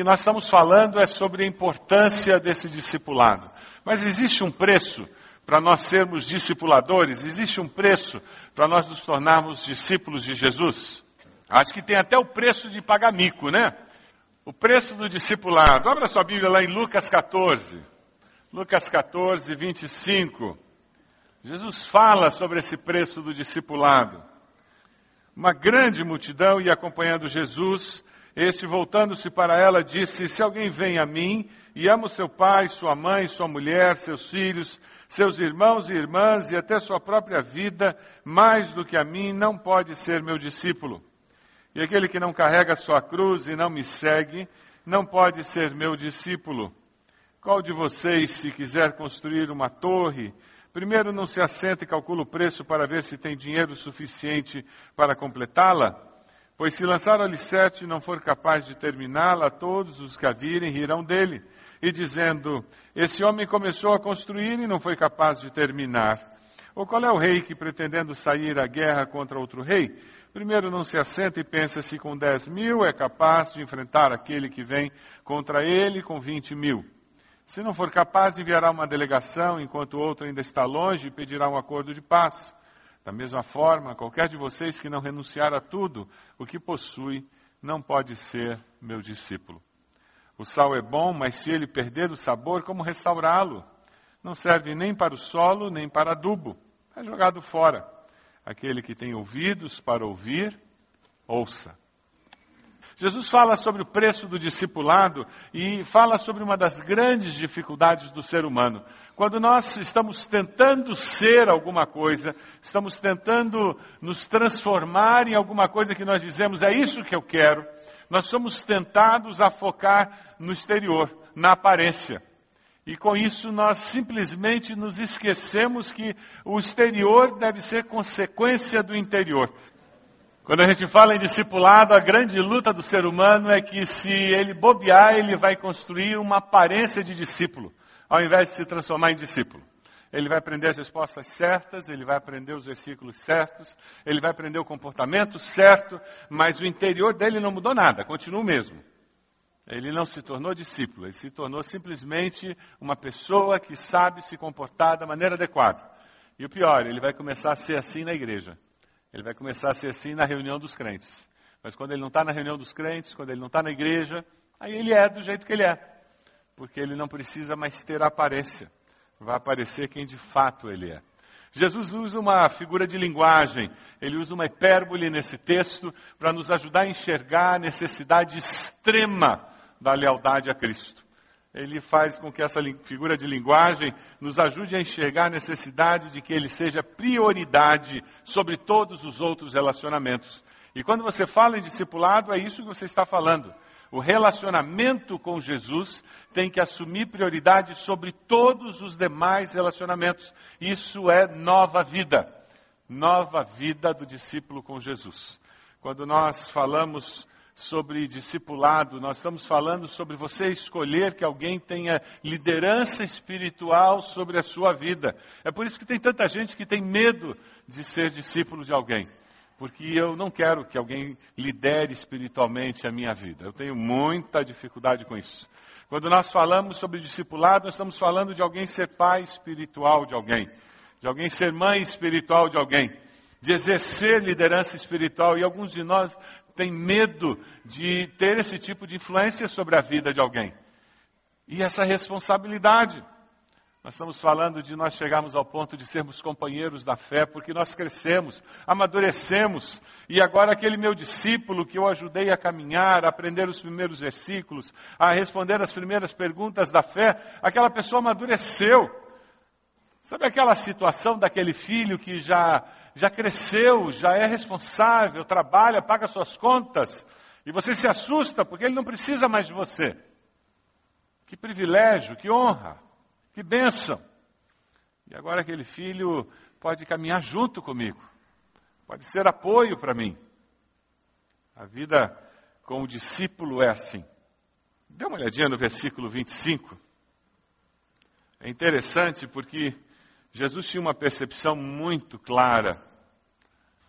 Que nós estamos falando é sobre a importância desse discipulado. Mas existe um preço para nós sermos discipuladores? Existe um preço para nós nos tornarmos discípulos de Jesus? Acho que tem até o preço de pagar mico, né? O preço do discipulado. Abra sua Bíblia lá em Lucas 14. Lucas 14, 25. Jesus fala sobre esse preço do discipulado. Uma grande multidão ia acompanhando Jesus. Este, voltando-se para ela, disse: Se alguém vem a mim e ama o seu pai, sua mãe, sua mulher, seus filhos, seus irmãos e irmãs e até sua própria vida, mais do que a mim, não pode ser meu discípulo. E aquele que não carrega sua cruz e não me segue, não pode ser meu discípulo. Qual de vocês, se quiser construir uma torre, primeiro não se assenta e calcula o preço para ver se tem dinheiro suficiente para completá-la? Pois se lançar o alicerce e não for capaz de terminá-la, todos os que a virem rirão dele, e dizendo: Esse homem começou a construir e não foi capaz de terminar. Ou qual é o rei que, pretendendo sair à guerra contra outro rei, primeiro não se assenta e pensa se com 10 mil é capaz de enfrentar aquele que vem contra ele com 20 mil? Se não for capaz, enviará uma delegação enquanto o outro ainda está longe e pedirá um acordo de paz. Da mesma forma, qualquer de vocês que não renunciar a tudo o que possui, não pode ser meu discípulo. O sal é bom, mas se ele perder o sabor, como restaurá-lo? Não serve nem para o solo, nem para adubo. É jogado fora. Aquele que tem ouvidos para ouvir, ouça. Jesus fala sobre o preço do discipulado e fala sobre uma das grandes dificuldades do ser humano. Quando nós estamos tentando ser alguma coisa, estamos tentando nos transformar em alguma coisa que nós dizemos, é isso que eu quero, nós somos tentados a focar no exterior, na aparência. E com isso nós simplesmente nos esquecemos que o exterior deve ser consequência do interior. Quando a gente fala em discipulado, a grande luta do ser humano é que se ele bobear, ele vai construir uma aparência de discípulo, ao invés de se transformar em discípulo. Ele vai aprender as respostas certas, ele vai aprender os versículos certos, ele vai aprender o comportamento certo, mas o interior dele não mudou nada, continua o mesmo. Ele não se tornou discípulo, ele se tornou simplesmente uma pessoa que sabe se comportar da maneira adequada. E o pior, ele vai começar a ser assim na igreja. Ele vai começar a ser assim na reunião dos crentes. Mas quando ele não está na reunião dos crentes, quando ele não está na igreja, aí ele é do jeito que ele é. Porque ele não precisa mais ter aparência. Vai aparecer quem de fato ele é. Jesus usa uma figura de linguagem, ele usa uma hipérbole nesse texto para nos ajudar a enxergar a necessidade extrema da lealdade a Cristo. Ele faz com que essa figura de linguagem nos ajude a enxergar a necessidade de que ele seja prioridade sobre todos os outros relacionamentos. E quando você fala em discipulado, é isso que você está falando. O relacionamento com Jesus tem que assumir prioridade sobre todos os demais relacionamentos. Isso é nova vida. Nova vida do discípulo com Jesus. Quando nós falamos sobre discipulado, nós estamos falando sobre você escolher que alguém tenha liderança espiritual sobre a sua vida. É por isso que tem tanta gente que tem medo de ser discípulo de alguém. Porque eu não quero que alguém lidere espiritualmente a minha vida. Eu tenho muita dificuldade com isso. Quando nós falamos sobre discipulado, nós estamos falando de alguém ser pai espiritual de alguém, de alguém ser mãe espiritual de alguém, de exercer liderança espiritual. E alguns de nós tem medo de ter esse tipo de influência sobre a vida de alguém. E essa responsabilidade. Nós estamos falando de nós chegarmos ao ponto de sermos companheiros da fé, porque nós crescemos, amadurecemos, e agora aquele meu discípulo que eu ajudei a caminhar, a aprender os primeiros versículos, a responder as primeiras perguntas da fé, aquela pessoa amadureceu. Sabe aquela situação daquele filho que já já cresceu, já é responsável, trabalha, paga suas contas, e você se assusta porque ele não precisa mais de você. Que privilégio, que honra, que bênção. E agora aquele filho pode caminhar junto comigo, pode ser apoio para mim. A vida com o discípulo é assim. Dê uma olhadinha no versículo 25. É interessante porque Jesus tinha uma percepção muito clara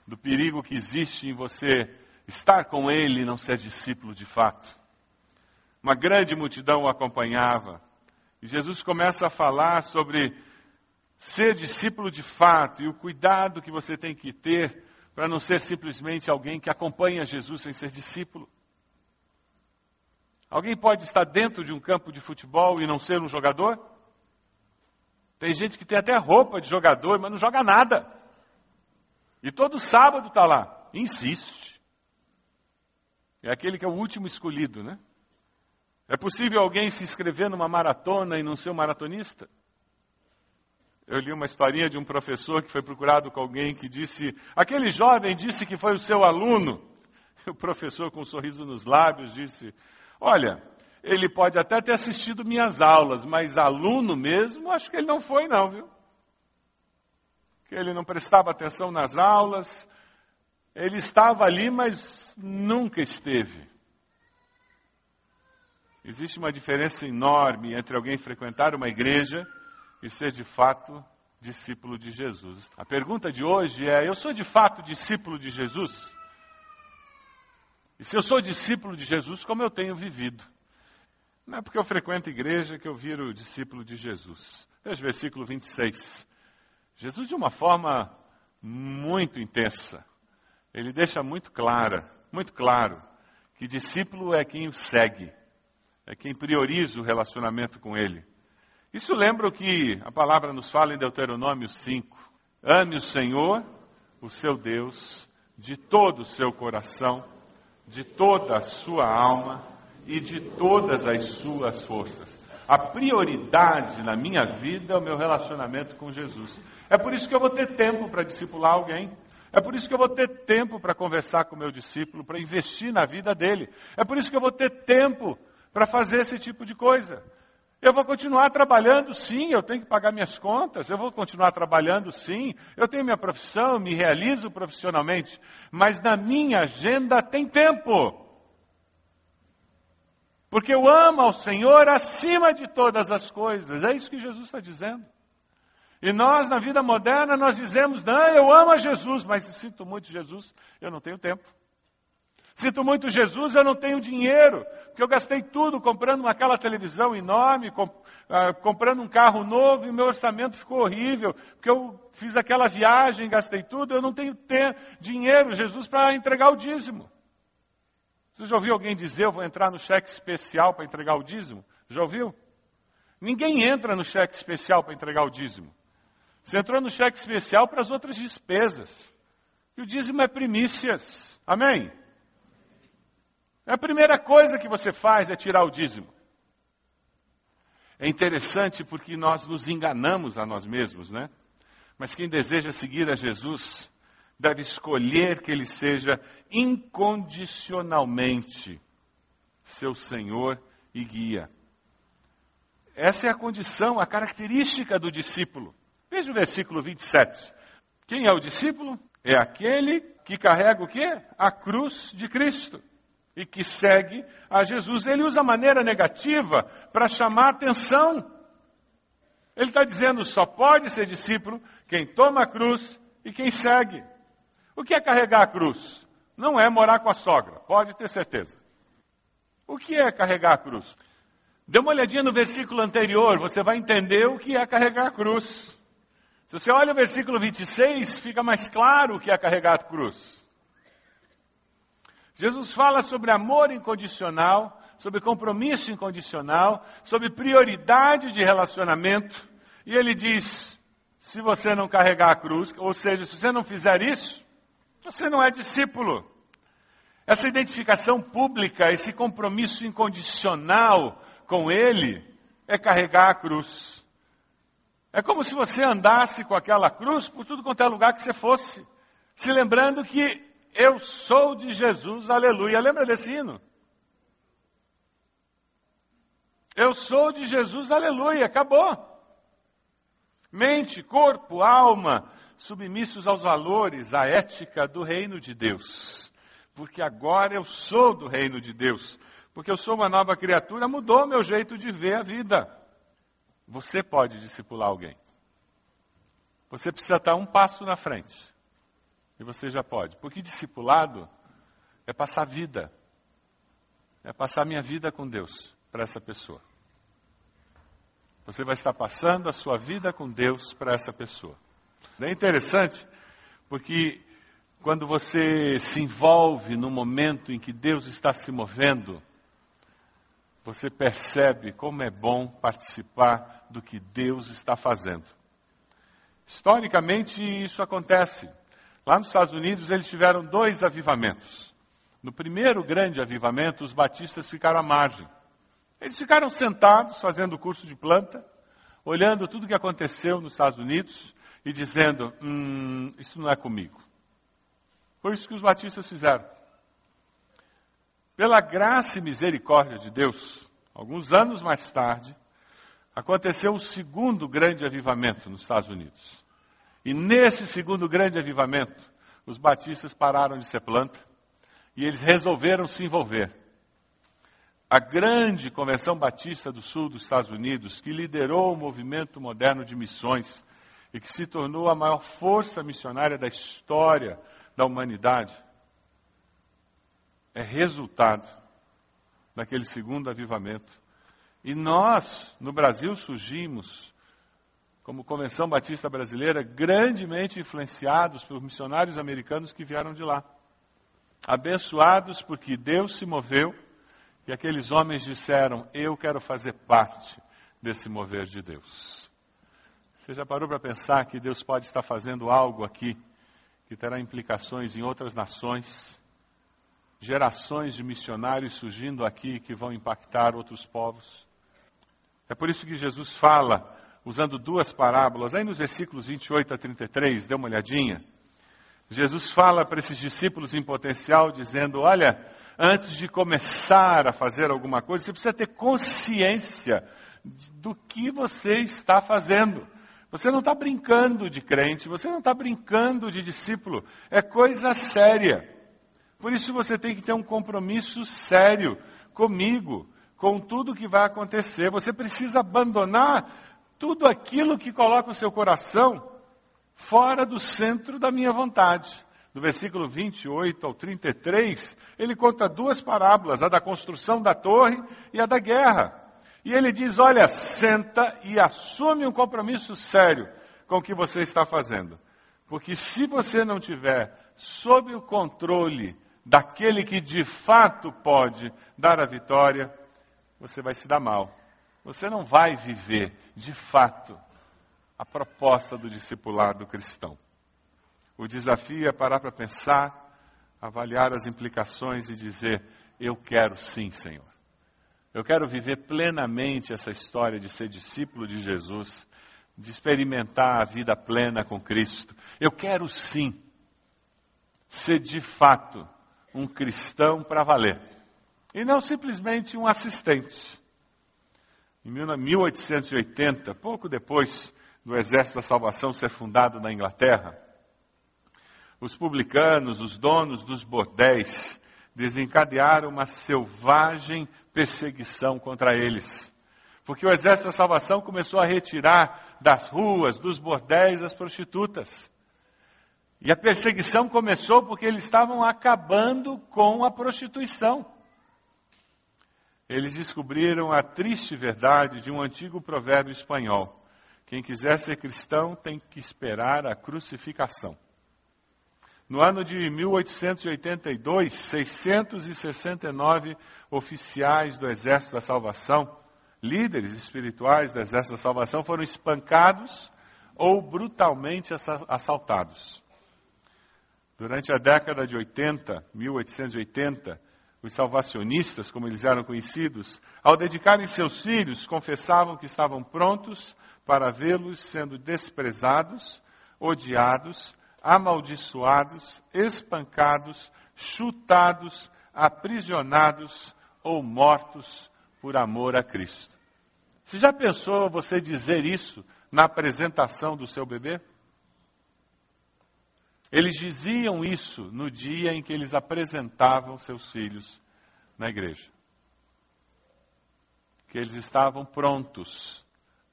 do perigo que existe em você estar com Ele e não ser discípulo de fato. Uma grande multidão o acompanhava. E Jesus começa a falar sobre ser discípulo de fato e o cuidado que você tem que ter para não ser simplesmente alguém que acompanha Jesus sem ser discípulo. Alguém pode estar dentro de um campo de futebol e não ser um jogador? Tem gente que tem até roupa de jogador, mas não joga nada. E todo sábado está lá. Insiste. É aquele que é o último escolhido, né? É possível alguém se inscrever numa maratona e não ser um maratonista? Eu li uma historinha de um professor que foi procurado com alguém que disse: aquele jovem disse que foi o seu aluno. O professor, com um sorriso nos lábios, disse: Olha, ele pode até ter assistido minhas aulas, mas aluno mesmo, acho que ele não foi, não, viu? Que ele não prestava atenção nas aulas, ele estava ali, mas nunca esteve. Existe uma diferença enorme entre alguém frequentar uma igreja e ser de fato discípulo de Jesus. A pergunta de hoje é: eu sou de fato discípulo de Jesus? E se eu sou discípulo de Jesus, como eu tenho vivido? Não é porque eu frequento igreja que eu viro discípulo de Jesus. Veja o versículo 26. Jesus, de uma forma muito intensa, ele deixa muito clara, muito claro, que discípulo é quem o segue, é quem prioriza o relacionamento com ele. Isso lembra o que a palavra nos fala em Deuteronômio 5. Ame o Senhor, o seu Deus, de todo o seu coração, de toda a sua alma e de todas as suas forças. A prioridade na minha vida é o meu relacionamento com Jesus. É por isso que eu vou ter tempo para discipular alguém. É por isso que eu vou ter tempo para conversar com o meu discípulo, para investir na vida dele. É por isso que eu vou ter tempo para fazer esse tipo de coisa. Eu vou continuar trabalhando, sim, eu tenho que pagar minhas contas, eu vou continuar trabalhando, sim, eu tenho minha profissão, me realizo profissionalmente, mas na minha agenda tem tempo. Porque eu amo ao Senhor acima de todas as coisas. É isso que Jesus está dizendo. E nós, na vida moderna, nós dizemos, não, eu amo a Jesus, mas sinto muito Jesus, eu não tenho tempo. Sinto muito Jesus, eu não tenho dinheiro, porque eu gastei tudo comprando aquela televisão enorme, uh, comprando um carro novo e meu orçamento ficou horrível, porque eu fiz aquela viagem, gastei tudo, eu não tenho dinheiro, Jesus, para entregar o dízimo. Você já ouviu alguém dizer, eu vou entrar no cheque especial para entregar o dízimo? Já ouviu? Ninguém entra no cheque especial para entregar o dízimo. Você entrou no cheque especial para as outras despesas. E o dízimo é primícias. Amém? A primeira coisa que você faz é tirar o dízimo. É interessante porque nós nos enganamos a nós mesmos, né? Mas quem deseja seguir a Jesus deve escolher que ele seja incondicionalmente seu Senhor e guia. Essa é a condição, a característica do discípulo. Veja o versículo 27. Quem é o discípulo? É aquele que carrega o quê? A cruz de Cristo e que segue a Jesus. Ele usa a maneira negativa para chamar atenção. Ele está dizendo: só pode ser discípulo quem toma a cruz e quem segue. O que é carregar a cruz? Não é morar com a sogra, pode ter certeza. O que é carregar a cruz? Dê uma olhadinha no versículo anterior, você vai entender o que é carregar a cruz. Se você olha o versículo 26, fica mais claro o que é carregar a cruz. Jesus fala sobre amor incondicional, sobre compromisso incondicional, sobre prioridade de relacionamento, e ele diz: se você não carregar a cruz, ou seja, se você não fizer isso, você não é discípulo. Essa identificação pública, esse compromisso incondicional com Ele, é carregar a cruz. É como se você andasse com aquela cruz por tudo quanto é lugar que você fosse, se lembrando que eu sou de Jesus, aleluia. Lembra desse hino? Eu sou de Jesus, aleluia. Acabou. Mente, corpo, alma, submissos aos valores, à ética do reino de Deus. Porque agora eu sou do reino de Deus. Porque eu sou uma nova criatura, mudou meu jeito de ver a vida. Você pode discipular alguém. Você precisa estar um passo na frente. E você já pode. Porque discipulado é passar vida. É passar minha vida com Deus para essa pessoa. Você vai estar passando a sua vida com Deus para essa pessoa. É interessante porque quando você se envolve no momento em que Deus está se movendo, você percebe como é bom participar do que Deus está fazendo. Historicamente, isso acontece. Lá nos Estados Unidos, eles tiveram dois avivamentos. No primeiro grande avivamento, os batistas ficaram à margem. Eles ficaram sentados, fazendo curso de planta, olhando tudo o que aconteceu nos Estados Unidos e dizendo: hum, isso não é comigo. Foi isso que os batistas fizeram. Pela graça e misericórdia de Deus, alguns anos mais tarde, aconteceu o segundo grande avivamento nos Estados Unidos. E nesse segundo grande avivamento, os batistas pararam de ser planta e eles resolveram se envolver. A grande Convenção Batista do Sul dos Estados Unidos, que liderou o movimento moderno de missões e que se tornou a maior força missionária da história da humanidade, é resultado daquele segundo avivamento. E nós, no Brasil, surgimos como Convenção Batista Brasileira, grandemente influenciados pelos missionários americanos que vieram de lá. Abençoados porque Deus se moveu e aqueles homens disseram: Eu quero fazer parte desse mover de Deus. Você já parou para pensar que Deus pode estar fazendo algo aqui que terá implicações em outras nações? Gerações de missionários surgindo aqui que vão impactar outros povos? É por isso que Jesus fala usando duas parábolas. Aí nos versículos 28 a 33, dê uma olhadinha. Jesus fala para esses discípulos em potencial, dizendo: Olha, antes de começar a fazer alguma coisa, você precisa ter consciência do que você está fazendo. Você não está brincando de crente, você não está brincando de discípulo, é coisa séria. Por isso você tem que ter um compromisso sério comigo, com tudo que vai acontecer. Você precisa abandonar tudo aquilo que coloca o seu coração fora do centro da minha vontade. Do versículo 28 ao 33, ele conta duas parábolas, a da construção da torre e a da guerra. E ele diz: Olha, senta e assume um compromisso sério com o que você está fazendo. Porque se você não tiver sob o controle daquele que de fato pode dar a vitória, você vai se dar mal. Você não vai viver, de fato, a proposta do discipulado cristão. O desafio é parar para pensar, avaliar as implicações e dizer: Eu quero sim, Senhor. Eu quero viver plenamente essa história de ser discípulo de Jesus, de experimentar a vida plena com Cristo. Eu quero sim ser de fato um cristão para valer. E não simplesmente um assistente. Em 1880, pouco depois do Exército da Salvação ser fundado na Inglaterra, os publicanos, os donos dos bordéis, desencadearam uma selvagem perseguição contra eles. Porque o Exército da Salvação começou a retirar das ruas, dos bordéis, as prostitutas. E a perseguição começou porque eles estavam acabando com a prostituição. Eles descobriram a triste verdade de um antigo provérbio espanhol: quem quiser ser cristão tem que esperar a crucificação. No ano de 1882, 669 oficiais do Exército da Salvação, líderes espirituais do Exército da Salvação, foram espancados ou brutalmente assaltados. Durante a década de 80, 1880, os salvacionistas, como eles eram conhecidos, ao dedicarem seus filhos, confessavam que estavam prontos para vê-los sendo desprezados, odiados, amaldiçoados, espancados, chutados, aprisionados ou mortos por amor a Cristo. Você já pensou você dizer isso na apresentação do seu bebê? Eles diziam isso no dia em que eles apresentavam seus filhos na igreja. Que eles estavam prontos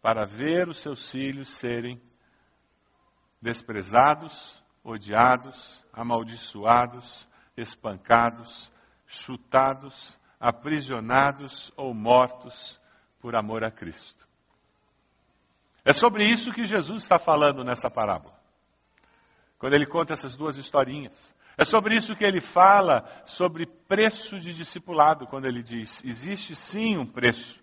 para ver os seus filhos serem desprezados, odiados, amaldiçoados, espancados, chutados, aprisionados ou mortos por amor a Cristo. É sobre isso que Jesus está falando nessa parábola quando ele conta essas duas historinhas. É sobre isso que ele fala sobre preço de discipulado, quando ele diz: existe sim um preço,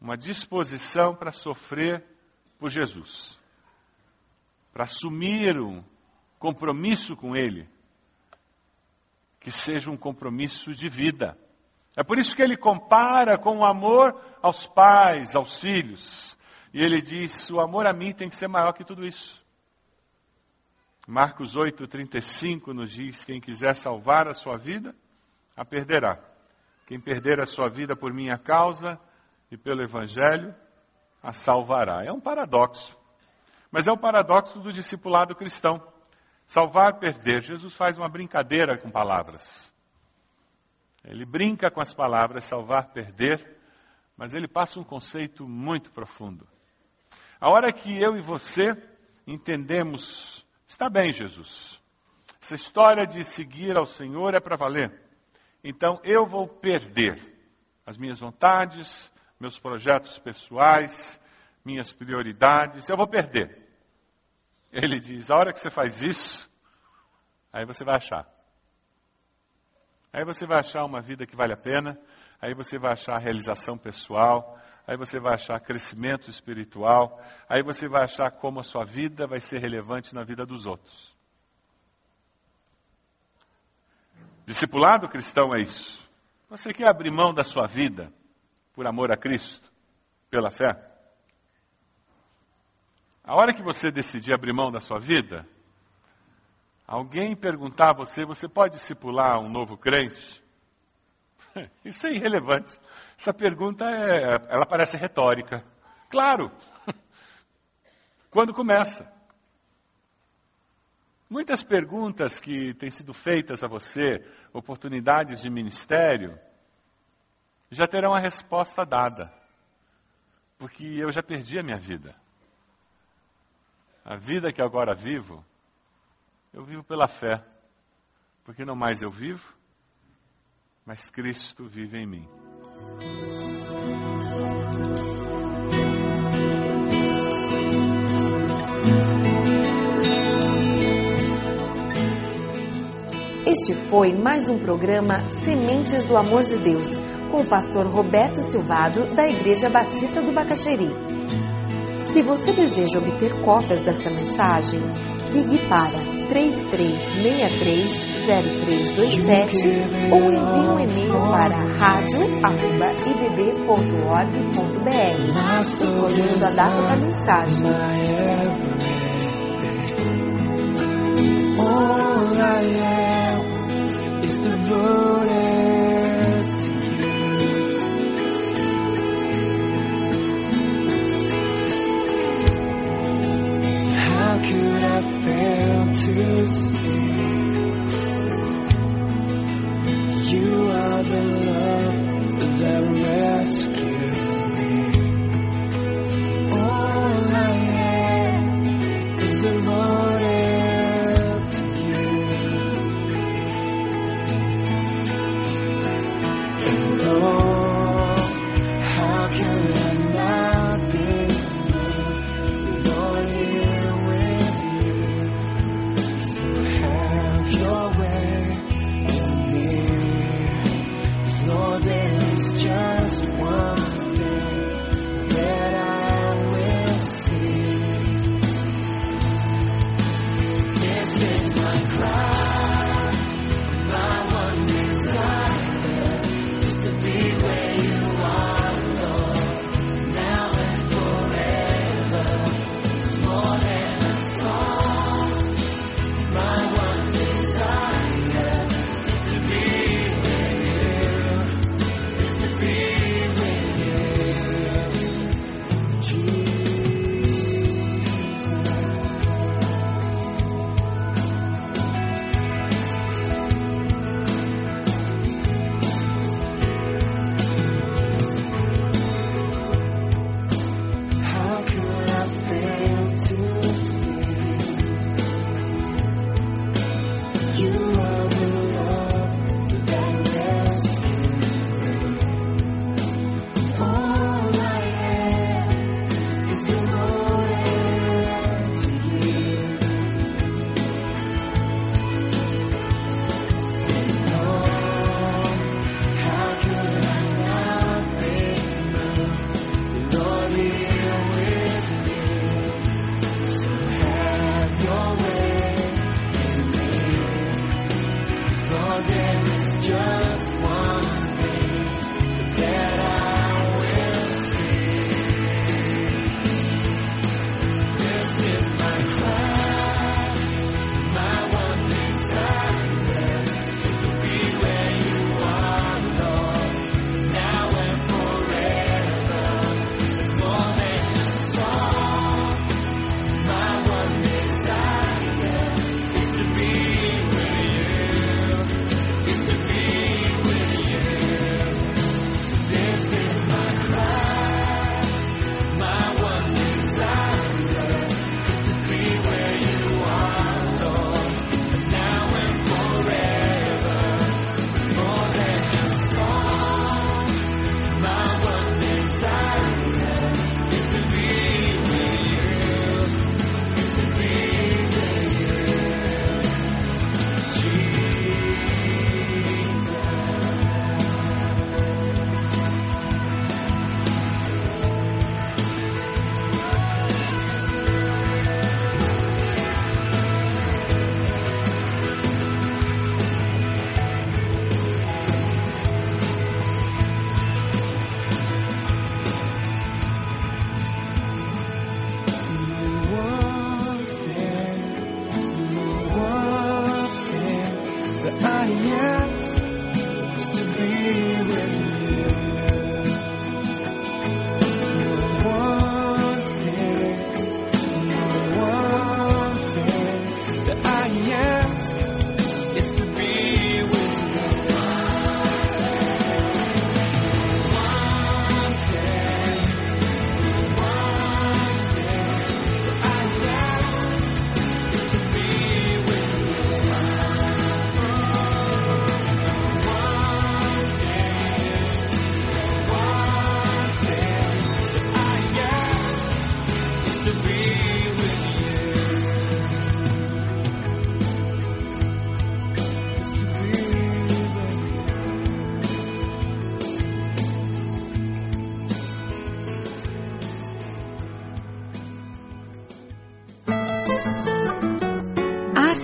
uma disposição para sofrer por Jesus, para assumir um compromisso com Ele, que seja um compromisso de vida. É por isso que ele compara com o amor aos pais, aos filhos. E ele diz: o amor a mim tem que ser maior que tudo isso. Marcos 8,35 nos diz: Quem quiser salvar a sua vida, a perderá. Quem perder a sua vida por minha causa e pelo Evangelho, a salvará. É um paradoxo. Mas é o paradoxo do discipulado cristão. Salvar, perder. Jesus faz uma brincadeira com palavras. Ele brinca com as palavras salvar, perder, mas ele passa um conceito muito profundo. A hora que eu e você entendemos Está bem, Jesus. Essa história de seguir ao Senhor é para valer. Então eu vou perder as minhas vontades, meus projetos pessoais, minhas prioridades, eu vou perder. Ele diz: a hora que você faz isso, aí você vai achar. Aí você vai achar uma vida que vale a pena, aí você vai achar realização pessoal, aí você vai achar crescimento espiritual, aí você vai achar como a sua vida vai ser relevante na vida dos outros. Discipulado cristão é isso. Você quer abrir mão da sua vida por amor a Cristo, pela fé? A hora que você decidir abrir mão da sua vida, alguém perguntar a você, você pode discipular um novo crente? Isso é irrelevante. Essa pergunta é, ela parece retórica. Claro. Quando começa? Muitas perguntas que têm sido feitas a você, oportunidades de ministério, já terão a resposta dada. Porque eu já perdi a minha vida. A vida que agora vivo, eu vivo pela fé. Porque não mais eu vivo, mas Cristo vive em mim. Este foi mais um programa Sementes do Amor de Deus, com o pastor Roberto Silvado, da Igreja Batista do Bacaxeri. Se você deseja obter cópias dessa mensagem, ligue para 33630327 ou envie um e-mail para radio@ibb.org.br, escolhendo a data da mensagem.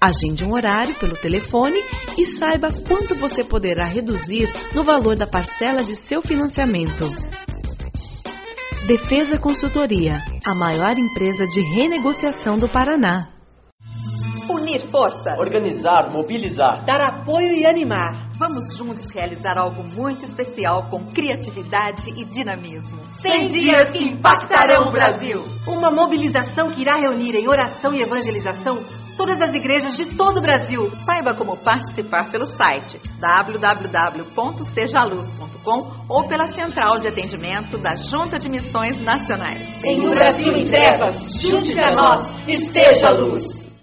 Agende um horário pelo telefone e saiba quanto você poderá reduzir no valor da parcela de seu financiamento. Defesa Consultoria, a maior empresa de renegociação do Paraná. Unir forças. Organizar, mobilizar. Dar apoio e animar. Vamos juntos realizar algo muito especial com criatividade e dinamismo. 100 dias que impactarão o Brasil. Uma mobilização que irá reunir em oração e evangelização todas as igrejas de todo o Brasil. Saiba como participar pelo site www.sejaluz.com ou pela central de atendimento da Junta de Missões Nacionais. Em um Brasil em trevas, junte-se a nós e seja luz.